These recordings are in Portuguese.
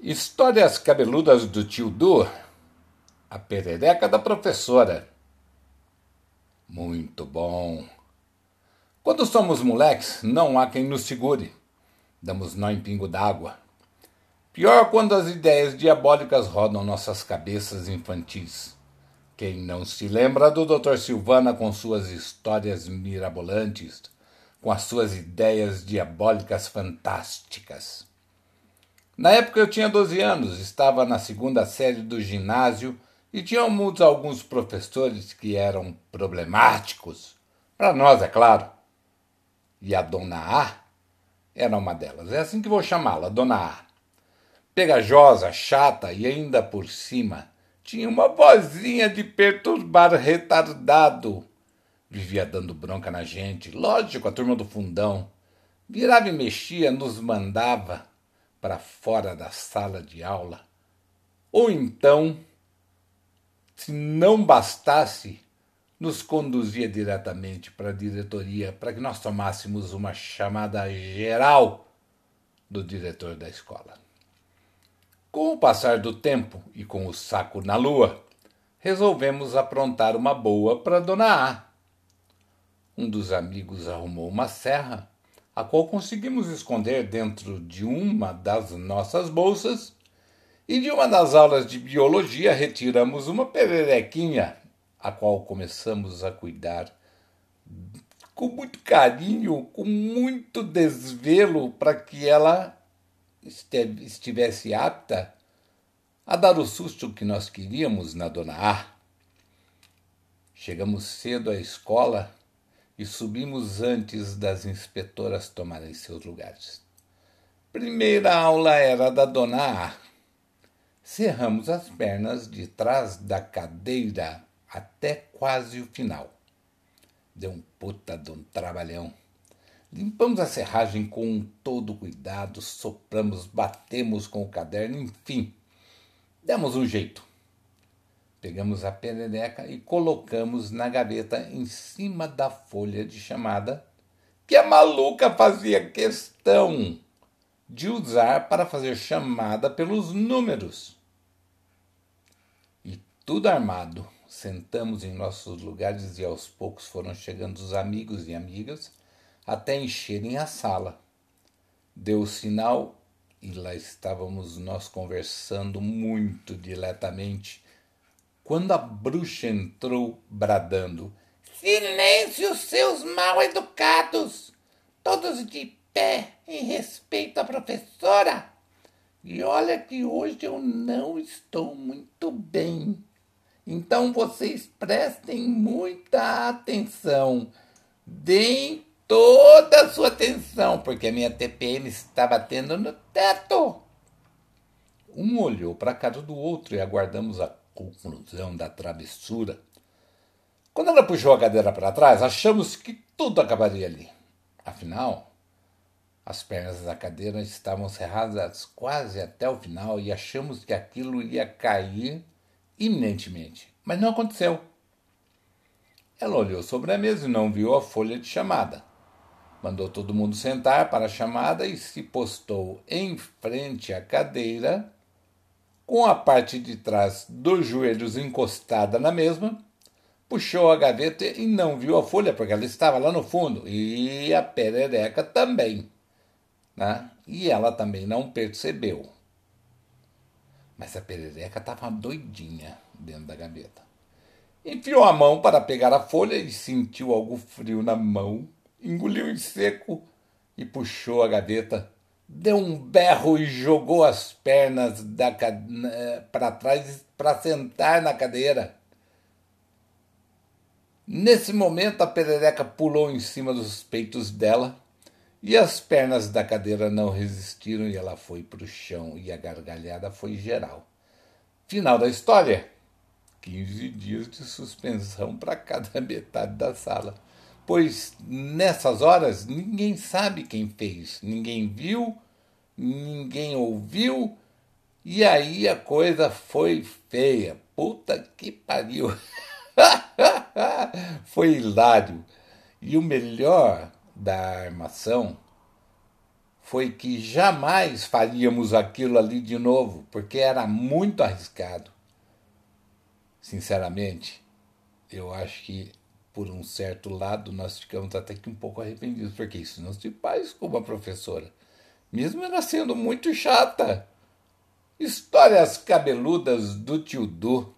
Histórias cabeludas do tio Du. A perereca da professora. Muito bom. Quando somos moleques, não há quem nos segure. Damos nó em pingo d'água. Pior quando as ideias diabólicas rodam nossas cabeças infantis. Quem não se lembra do Dr. Silvana com suas histórias mirabolantes, com as suas ideias diabólicas fantásticas? Na época eu tinha 12 anos, estava na segunda série do ginásio e tínhamos alguns professores que eram problemáticos. Para nós, é claro. E a Dona A era uma delas. É assim que vou chamá-la, Dona A. Pegajosa, chata e ainda por cima tinha uma vozinha de perturbar retardado. Vivia dando bronca na gente, lógico, a turma do fundão. Virava e mexia, nos mandava para fora da sala de aula. Ou então, se não bastasse, nos conduzia diretamente para a diretoria para que nós tomássemos uma chamada geral do diretor da escola. Com o passar do tempo e com o saco na lua, resolvemos aprontar uma boa para Dona A. Um dos amigos arrumou uma serra a qual conseguimos esconder dentro de uma das nossas bolsas, e de uma das aulas de biologia retiramos uma pererequinha, a qual começamos a cuidar com muito carinho, com muito desvelo, para que ela estivesse apta a dar o susto que nós queríamos na Dona A. Chegamos cedo à escola e subimos antes das inspetoras tomarem seus lugares. Primeira aula era da dona A. Cerramos as pernas de trás da cadeira até quase o final. Deu um puta de um trabalhão. Limpamos a serragem com todo cuidado, sopramos, batemos com o caderno, enfim, demos um jeito. Pegamos a perereca e colocamos na gaveta em cima da folha de chamada que a maluca fazia questão de usar para fazer chamada pelos números. E tudo armado, sentamos em nossos lugares e aos poucos foram chegando os amigos e amigas até encherem a sala. Deu o sinal e lá estávamos nós conversando muito diletamente quando a bruxa entrou bradando: Silêncio, seus mal educados! Todos de pé em respeito à professora! E olha que hoje eu não estou muito bem. Então vocês prestem muita atenção. Deem toda a sua atenção, porque a minha TPM está batendo no teto. Um olhou para a cara do outro e aguardamos a conclusão da travessura. Quando ela puxou a cadeira para trás, achamos que tudo acabaria ali. Afinal, as pernas da cadeira estavam cerradas quase até o final e achamos que aquilo ia cair iminentemente. Mas não aconteceu. Ela olhou sobre a mesa e não viu a folha de chamada. Mandou todo mundo sentar para a chamada e se postou em frente à cadeira com a parte de trás dos joelhos encostada na mesma, puxou a gaveta e não viu a folha, porque ela estava lá no fundo, e a perereca também. Né? E ela também não percebeu. Mas a perereca estava doidinha dentro da gaveta. Enfiou a mão para pegar a folha e sentiu algo frio na mão, engoliu em seco e puxou a gaveta deu um berro e jogou as pernas para trás para sentar na cadeira. Nesse momento, a perereca pulou em cima dos peitos dela e as pernas da cadeira não resistiram e ela foi para o chão e a gargalhada foi geral. Final da história: 15 dias de suspensão para cada metade da sala pois nessas horas ninguém sabe quem fez, ninguém viu, ninguém ouviu, e aí a coisa foi feia. Puta que pariu! foi hilário. E o melhor da armação foi que jamais faríamos aquilo ali de novo, porque era muito arriscado. Sinceramente, eu acho que por um certo lado nós ficamos até que um pouco arrependidos, porque isso não se faz com uma professora, mesmo ela sendo muito chata. Histórias cabeludas do tio Du,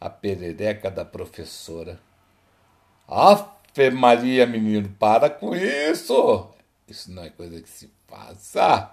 a perereca da professora. Afe Maria, menino, para com isso! Isso não é coisa que se faça.